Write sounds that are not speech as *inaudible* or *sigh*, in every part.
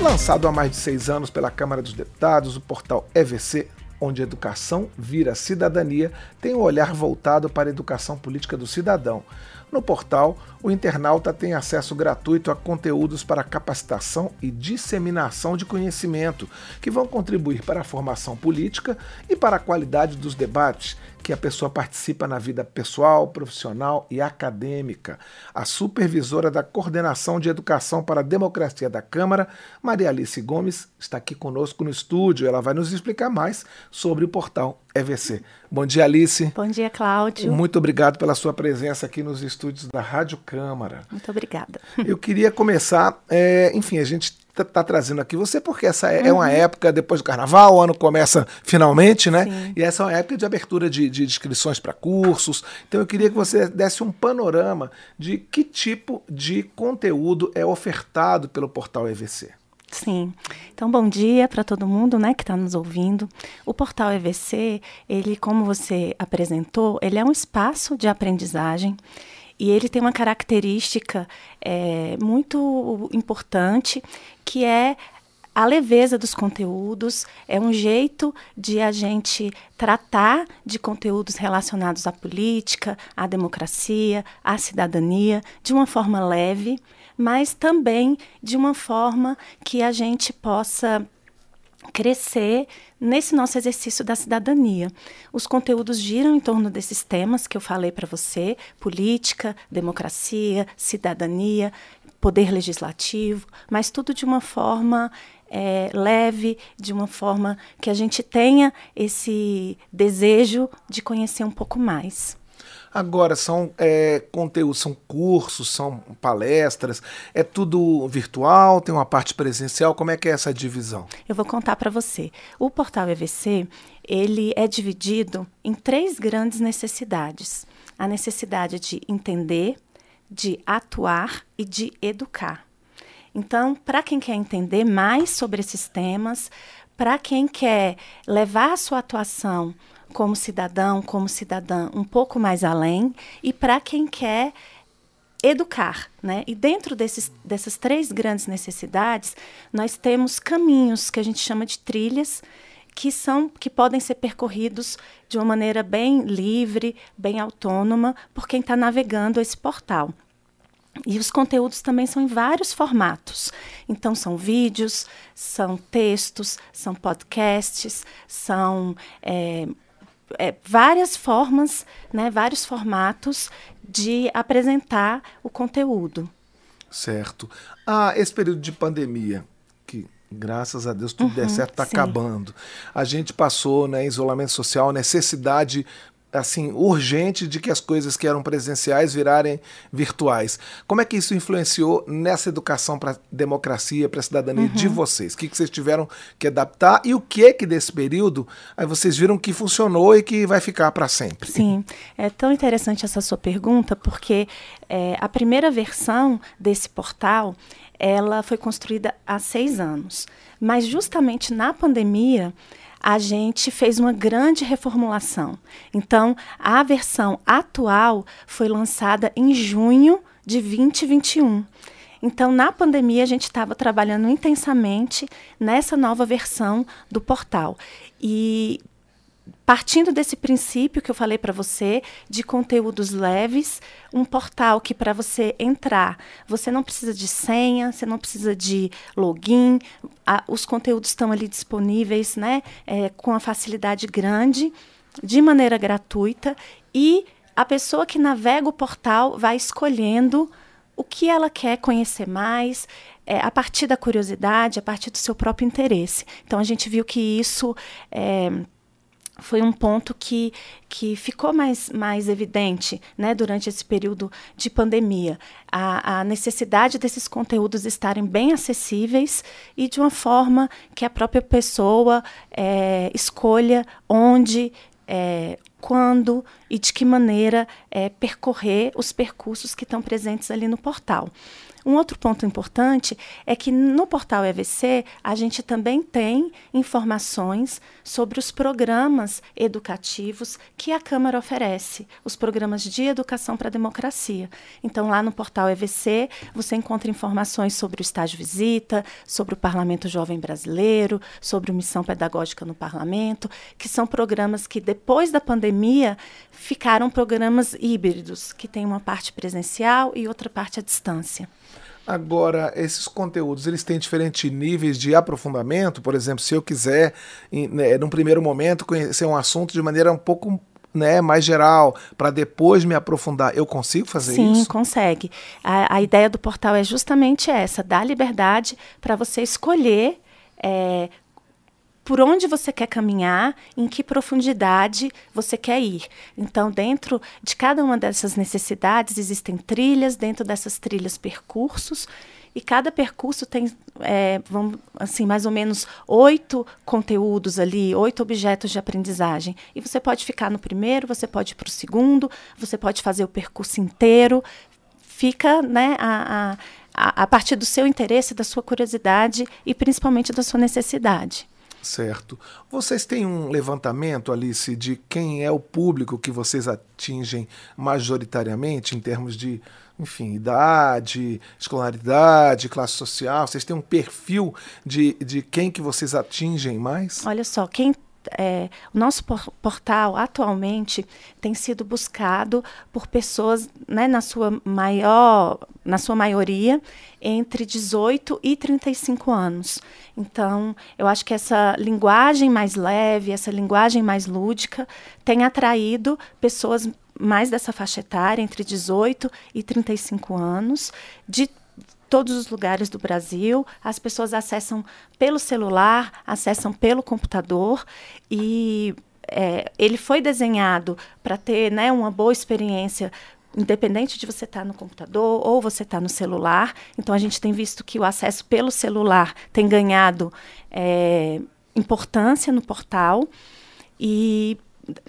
Lançado há mais de seis anos pela Câmara dos Deputados, o portal EVC, onde educação vira cidadania, tem um olhar voltado para a educação política do cidadão. No portal, o internauta tem acesso gratuito a conteúdos para capacitação e disseminação de conhecimento, que vão contribuir para a formação política e para a qualidade dos debates que a pessoa participa na vida pessoal, profissional e acadêmica. A supervisora da Coordenação de Educação para a Democracia da Câmara, Maria Alice Gomes, está aqui conosco no estúdio. Ela vai nos explicar mais sobre o portal EVC. Bom dia, Alice. Bom dia, Cláudio. Muito obrigado pela sua presença aqui nos estúdios da Rádio Câmara. Muito obrigada. *laughs* Eu queria começar, é, enfim, a gente está tá trazendo aqui você porque essa é, uhum. é, uma época depois do carnaval, o ano começa finalmente, né? Sim. E essa é uma época de abertura de, de inscrições para cursos. Então eu queria que você desse um panorama de que tipo de conteúdo é ofertado pelo portal EVC. Sim. Então, bom dia para todo mundo, né, que está nos ouvindo. O portal EVC, ele, como você apresentou, ele é um espaço de aprendizagem e ele tem uma característica é, muito importante, que é a leveza dos conteúdos, é um jeito de a gente tratar de conteúdos relacionados à política, à democracia, à cidadania, de uma forma leve, mas também de uma forma que a gente possa crescer nesse nosso exercício da cidadania. Os conteúdos giram em torno desses temas que eu falei para você: política, democracia, cidadania, poder legislativo, mas tudo de uma forma é, leve, de uma forma que a gente tenha esse desejo de conhecer um pouco mais. Agora, são é, conteúdos, são cursos, são palestras, é tudo virtual, tem uma parte presencial, como é que é essa divisão? Eu vou contar para você. O portal EVC, ele é dividido em três grandes necessidades. A necessidade de entender, de atuar e de educar. Então, para quem quer entender mais sobre esses temas, para quem quer levar a sua atuação como cidadão, como cidadã, um pouco mais além, e para quem quer educar, né? E dentro desses, dessas três grandes necessidades, nós temos caminhos que a gente chama de trilhas, que são que podem ser percorridos de uma maneira bem livre, bem autônoma, por quem está navegando esse portal. E os conteúdos também são em vários formatos. Então, são vídeos, são textos, são podcasts, são é, é, várias formas, né, vários formatos de apresentar o conteúdo. Certo. Ah, esse período de pandemia, que graças a Deus tudo uhum, der certo, está acabando. A gente passou, né, isolamento social, necessidade assim urgente de que as coisas que eram presenciais virarem virtuais. Como é que isso influenciou nessa educação para democracia, para a cidadania uhum. de vocês? O que, que vocês tiveram que adaptar e o que que desse período aí vocês viram que funcionou e que vai ficar para sempre? Sim, é tão interessante essa sua pergunta porque é, a primeira versão desse portal ela foi construída há seis anos, mas justamente na pandemia a gente fez uma grande reformulação. Então, a versão atual foi lançada em junho de 2021. Então, na pandemia, a gente estava trabalhando intensamente nessa nova versão do portal. E partindo desse princípio que eu falei para você, de conteúdos leves, um portal que para você entrar, você não precisa de senha, você não precisa de login, a, os conteúdos estão ali disponíveis, né, é, com a facilidade grande, de maneira gratuita, e a pessoa que navega o portal vai escolhendo o que ela quer conhecer mais, é, a partir da curiosidade, a partir do seu próprio interesse. Então a gente viu que isso é, foi um ponto que, que ficou mais, mais evidente né, durante esse período de pandemia. A, a, necessidade desses conteúdos estarem bem acessíveis e de uma forma que a própria pessoa é, escolha onde, é, quando e de que maneira é, percorrer os percursos que estão presentes ali no portal. Um outro ponto importante é que no portal EVC a gente também tem informações sobre os programas educativos que a Câmara oferece, os programas de educação para a democracia. Então, lá no portal EVC, você encontra informações sobre o estágio visita, sobre o Parlamento Jovem Brasileiro, sobre o Missão Pedagógica no Parlamento, que são programas que, depois da pandemia, ficaram programas híbridos, que tem uma parte presencial e outra parte à distância. Agora, esses conteúdos, eles têm diferentes níveis de aprofundamento? Por exemplo, se eu quiser, em, né, num primeiro momento, conhecer um assunto de maneira um pouco né, mais geral, para depois me aprofundar, eu consigo fazer Sim, isso? Sim, consegue. A, a, ideia do portal é justamente essa, dar liberdade para você escolher é, por onde você quer caminhar, em que profundidade você quer ir. Então, dentro de cada uma dessas necessidades, existem trilhas, dentro dessas trilhas, percursos, e cada percurso tem, é, vamos, assim, mais ou menos oito conteúdos ali, oito objetos de aprendizagem. E você pode ficar no primeiro, você pode ir para o segundo, você pode fazer o percurso inteiro. Fica né, a, a, a partir do seu interesse, da sua curiosidade e principalmente da sua necessidade. Certo. Vocês têm um levantamento, Alice, de quem é o público que vocês atingem majoritariamente em termos de, enfim, idade, escolaridade, classe social? Vocês têm um perfil de, de quem que vocês atingem mais? Olha só, quem é, o nosso portal atualmente tem sido buscado por pessoas, né, na sua maior, na sua maioria, entre 18 e 35 anos. Então, eu acho que essa linguagem mais leve, essa linguagem mais lúdica, tem atraído pessoas mais dessa faixa etária, entre 18 e 35 anos, de todos os lugares do Brasil. As pessoas acessam pelo celular, acessam pelo computador e é, ele foi desenhado para ter né, uma boa experiência independente de você estar tá no computador ou você estar tá no celular. Então, a gente tem visto que o acesso pelo celular tem ganhado é, importância no portal. E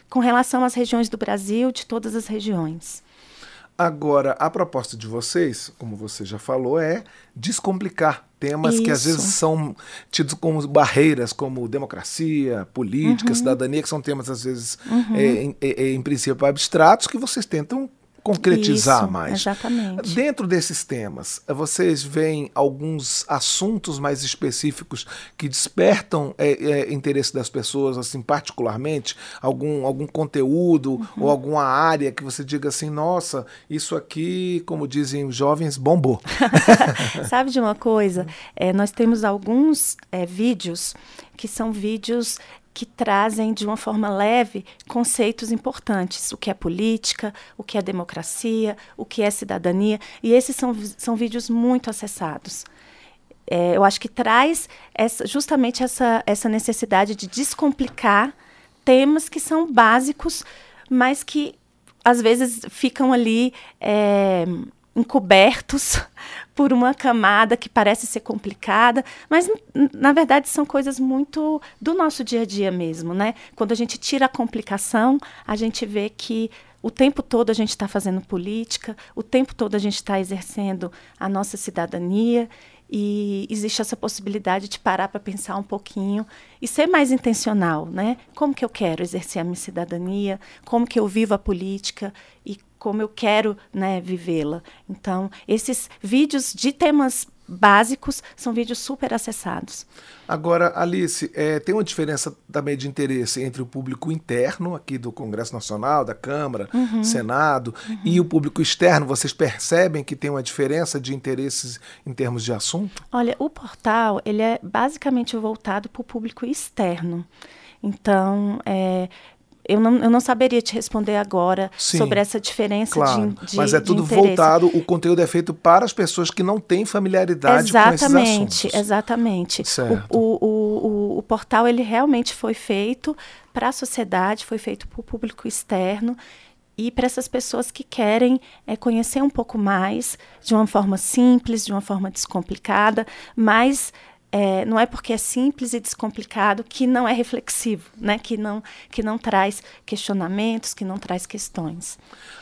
com relação às regiões do Brasil, de todas as regiões. Agora, a proposta de vocês, como você já falou, é descomplicar temas Isso. que às vezes são tidos como barreiras, como democracia, política, uhum. cidadania, que são temas às vezes, uhum. é, em, é, em princípio, abstratos, que vocês tentam concretizar Isso, mais. Exatamente. Dentro desses temas, vocês veem alguns assuntos mais específicos que despertam é, é, interesse das pessoas, assim, particularmente? Algum, algum conteúdo uhum. ou alguma área que você diga assim, nossa, isso aqui, como dizem os jovens, bombou. *laughs* Sabe de uma coisa? É, nós temos alguns é, vídeos que são vídeos que trazem de uma forma leve conceitos importantes, o que é política, o que é democracia, o que é cidadania, e esses são, são vídeos muito acessados. É, eu acho que traz essa, justamente essa, essa necessidade de descomplicar temas que são básicos, mas que às vezes ficam ali é, encobertos *laughs* por uma camada que parece ser complicada, mas na verdade são coisas muito do nosso dia a dia mesmo, né? Quando a gente tira a complicação, a gente vê que o tempo todo a gente está fazendo política, o tempo todo a gente está exercendo a nossa cidadania e existe essa possibilidade de parar para pensar um pouquinho e ser mais intencional, né? Como que eu quero exercer a minha cidadania? Como que eu vivo a política e como eu quero né, vivê-la. Então, esses vídeos de temas básicos são vídeos super acessados. Agora, Alice, é, tem uma diferença também de interesse entre o público interno aqui do Congresso Nacional, da Câmara, uhum. Senado, uhum. e o público externo. Vocês percebem que tem uma diferença de interesses em termos de assunto? Olha, o portal ele é basicamente voltado para o público externo. Então, é, eu não, eu não saberia te responder agora Sim, sobre essa diferença claro, de, de Mas é tudo voltado, o conteúdo é feito para as pessoas que não têm familiaridade exatamente, com esses assuntos. Exatamente, exatamente. O, o, o, o, portal ele realmente foi feito para a sociedade, foi feito para o público externo e para essas pessoas que querem é, conhecer um pouco mais de uma forma simples, de uma forma descomplicada, mas é, não é porque é simples e descomplicado que não é reflexivo, né? que, não, que não traz questionamentos, que não traz questões.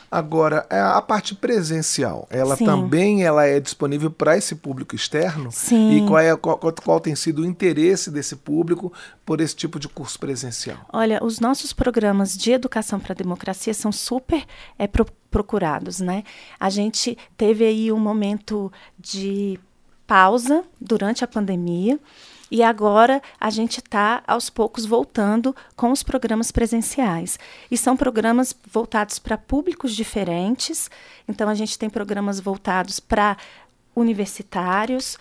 Agora, é, a parte presencial, ela Sim. também ela é disponível para esse público externo? Sim. E qual, é, qual, qual, tem sido o interesse desse público por esse tipo de curso presencial? Olha, os nossos programas de educação para a democracia são super é, pro, procurados, né? A gente teve aí um momento de pausa durante a pandemia. E agora a gente está, aos poucos, voltando com os programas presenciais. E são programas voltados para públicos diferentes. Então, a gente tem programas voltados para universitários.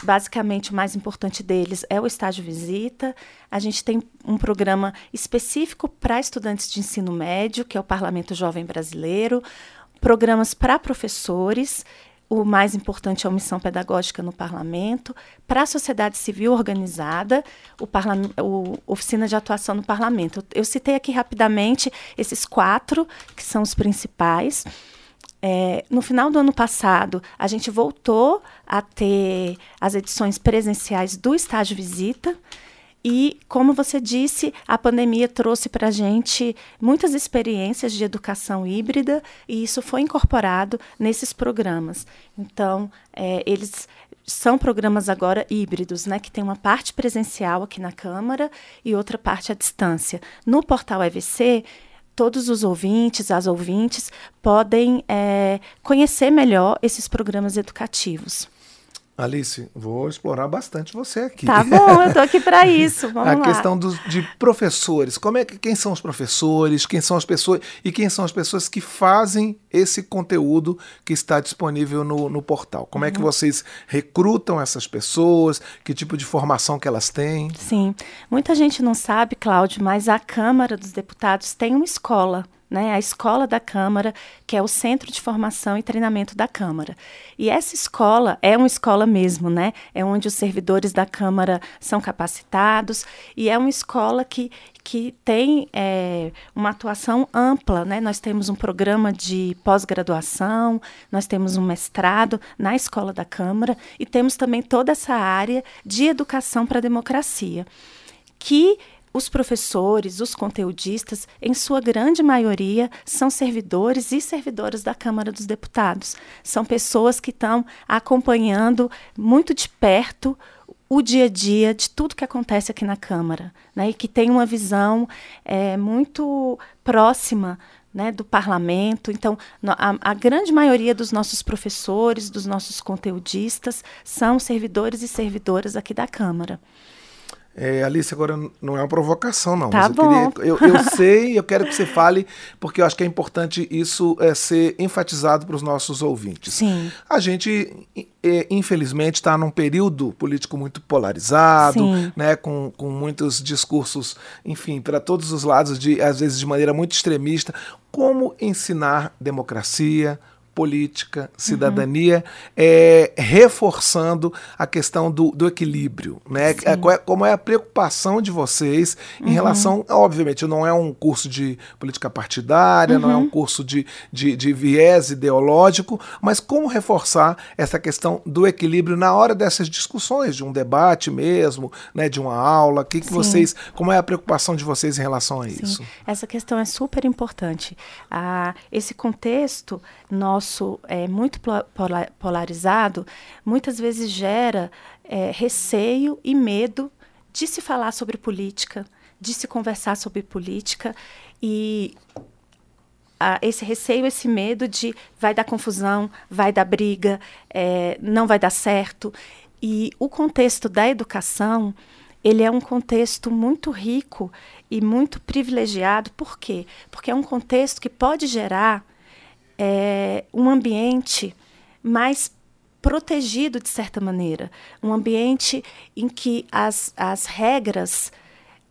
Basicamente, o mais importante deles é o estágio visita. A gente tem um programa específico para estudantes de ensino médio, que é o Parlamento Jovem Brasileiro. Programas para professores o mais importante é a omissão pedagógica no parlamento, para a sociedade civil organizada, o, o oficina de atuação no parlamento. Eu, eu, citei aqui rapidamente esses quatro, que são os principais. É, no final do ano passado, a gente voltou a ter as edições presenciais do estágio visita. E, como você disse, a pandemia trouxe para a gente muitas experiências de educação híbrida e isso foi incorporado nesses programas. Então, é, eles são programas agora híbridos, né, que tem uma parte presencial aqui na Câmara e outra parte à distância. No portal EVC, todos os ouvintes, as ouvintes, podem é, conhecer melhor esses programas educativos. Alice, vou explorar bastante você aqui. Tá bom, eu estou aqui para isso. *laughs* Vamos a lá. questão dos, de professores. Como é que quem são os professores? Quem são as pessoas e quem são as pessoas que fazem esse conteúdo que está disponível no, no portal? Como uhum. é que uhum. vocês recrutam essas pessoas? Que tipo de formação que elas têm? Sim, muita gente não sabe, Cláudio, mas a Câmara dos Deputados tem uma escola né, a escola da Câmara, que é o Centro de Formação e Treinamento da Câmara. E essa escola é uma escola mesmo, né? É onde os servidores da Câmara são capacitados e é uma escola que, que tem é, uma atuação ampla, né? Nós temos um programa de pós-graduação, nós temos um mestrado na escola da Câmara e temos também toda essa área de educação para a democracia, que os professores, os conteudistas, em sua grande maioria, são servidores e servidoras da Câmara dos Deputados. São pessoas que estão acompanhando muito de perto o dia a dia de tudo que acontece aqui na Câmara, né? e que tem uma visão é, muito próxima né, do parlamento. Então, a, a, grande maioria dos nossos professores, dos nossos conteudistas, são servidores e servidoras aqui da Câmara. É, Alice, agora não é uma provocação, não. Tá eu, bom. Queria, eu, eu *laughs* sei, eu quero que você fale, porque eu acho que é importante isso é, ser enfatizado para os nossos ouvintes. Sim. A gente, é, infelizmente, está num período político muito polarizado, né, com, com muitos discursos, enfim, para todos os lados, de, às vezes de maneira muito extremista. Como ensinar democracia, política, cidadania, uhum. é, reforçando a questão do, do equilíbrio, né? É, é, como é a preocupação de vocês em uhum. relação, obviamente, não é um curso de política partidária, uhum. não é um uhum. curso de, de, de, viés ideológico, mas como reforçar essa questão do equilíbrio na hora dessas discussões, de um debate mesmo, né? De uma aula, que, que vocês, como é a preocupação de vocês em relação a Sim. isso? Essa questão é super importante. Ah, esse contexto nosso nosso é muito polarizado, muitas vezes gera é, receio e medo de se falar sobre política, de se conversar sobre política e esse receio, esse medo de vai dar confusão, vai dar briga, é, não vai dar certo. E o contexto da educação, ele é um contexto muito rico e muito privilegiado. Por quê? Porque é um contexto que pode gerar é, um ambiente mais protegido de certa maneira, um ambiente em que as, as regras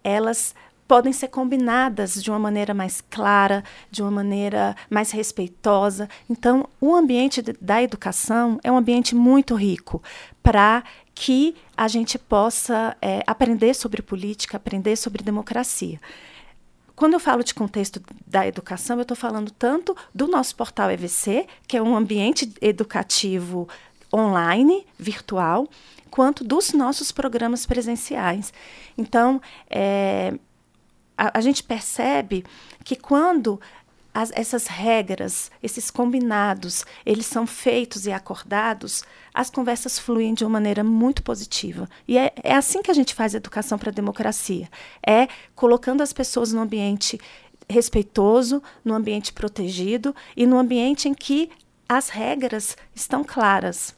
elas podem ser combinadas de uma maneira mais clara, de uma maneira mais respeitosa. Então, o ambiente de, da educação é um ambiente muito rico para que a gente possa é, aprender sobre política, aprender sobre democracia. Quando eu falo de contexto da educação, eu estou falando tanto do nosso portal EVC, que é um ambiente educativo online, virtual, quanto dos nossos programas presenciais. Então, é, a, a gente percebe que quando as, essas regras, esses combinados, eles são feitos e acordados, as conversas fluem de uma maneira muito positiva. E é, é assim que a gente faz educação para a democracia. É colocando as pessoas no ambiente respeitoso, no ambiente protegido e no ambiente em que as regras estão claras.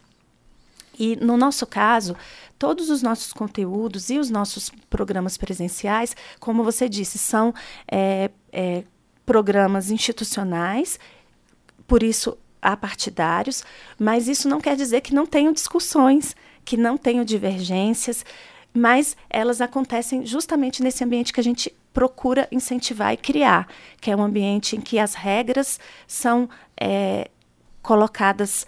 E no nosso caso, todos os nossos conteúdos e os nossos programas presenciais, como você disse, são é, é, programas institucionais, por isso apartidários, mas isso não quer dizer que não tenham discussões, que não tenham divergências, mas elas acontecem justamente nesse ambiente que a gente procura incentivar e criar, que é um ambiente em que as regras são é, colocadas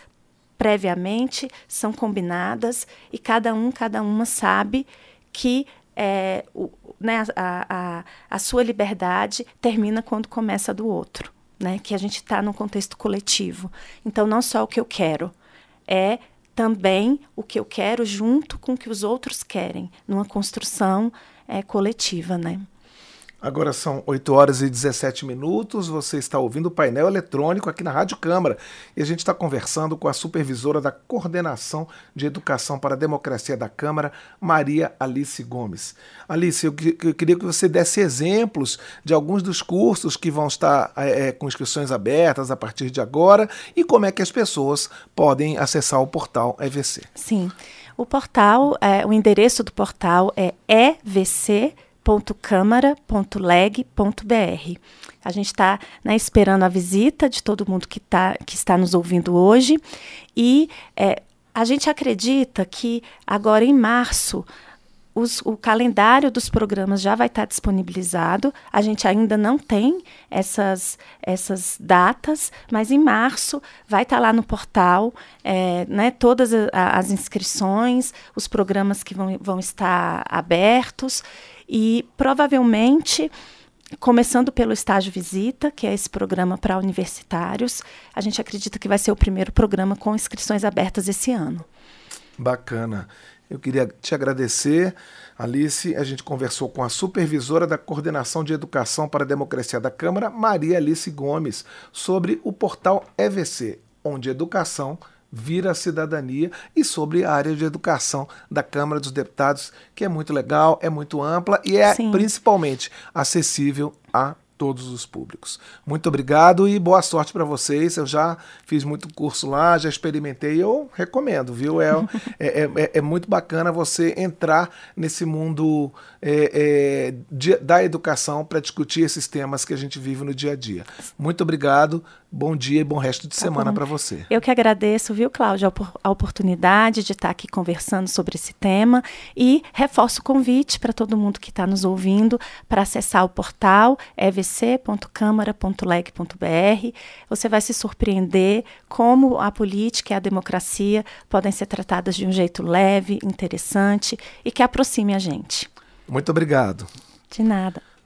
previamente, são combinadas e cada um, cada uma sabe que é, o, né, a, a, a sua liberdade termina quando começa a do outro. Né, que a gente está num contexto coletivo. Então, não só o que eu quero, é também o que eu quero junto com o que os outros querem, numa construção é, coletiva, né? Agora são 8 horas e 17 minutos. Você está ouvindo o painel eletrônico aqui na Rádio Câmara e a gente está conversando com a supervisora da Coordenação de Educação para a Democracia da Câmara, Maria Alice Gomes. Alice, eu, eu queria que você desse exemplos de alguns dos cursos que vão estar é, com inscrições abertas a partir de agora e como é que as pessoas podem acessar o portal EVC. Sim. O portal, é, o endereço do portal é evc www.câmara.leg.br. A gente está né, esperando a visita de todo mundo que, tá, que está nos ouvindo hoje e é, a gente acredita que agora em março os, o calendário dos programas já vai estar disponibilizado. A gente ainda não tem essas, essas datas, mas em março vai estar lá no portal é, né, todas as inscrições, os programas que vão, vão estar abertos. E provavelmente, começando pelo estágio visita, que é esse programa para universitários, a gente acredita que vai ser o primeiro programa com inscrições abertas esse ano. Bacana. Eu queria te agradecer, Alice. A gente conversou com a supervisora da Coordenação de Educação para a Democracia da Câmara, Maria Alice Gomes, sobre o portal EVC, onde educação vira cidadania e sobre a área de educação da Câmara dos Deputados, que é muito legal, é muito ampla e é Sim. principalmente acessível a todos os públicos. Muito obrigado e boa sorte para vocês. Eu já fiz muito curso lá, já experimentei, eu recomendo, viu? É, é, é, é muito bacana você entrar nesse mundo é, é, de, da educação para discutir esses temas que a gente vive no dia a dia. Muito obrigado, bom dia e bom resto de tá semana para você. Eu que agradeço, viu, Cláudia, a oportunidade de estar aqui conversando sobre esse tema e reforço o convite para todo mundo que está nos ouvindo para acessar o portal evc.câmara.leg.br. Você vai se surpreender como a política e a democracia podem ser tratadas de um jeito leve, interessante e que aproxime a gente. Muito obrigado. De nada.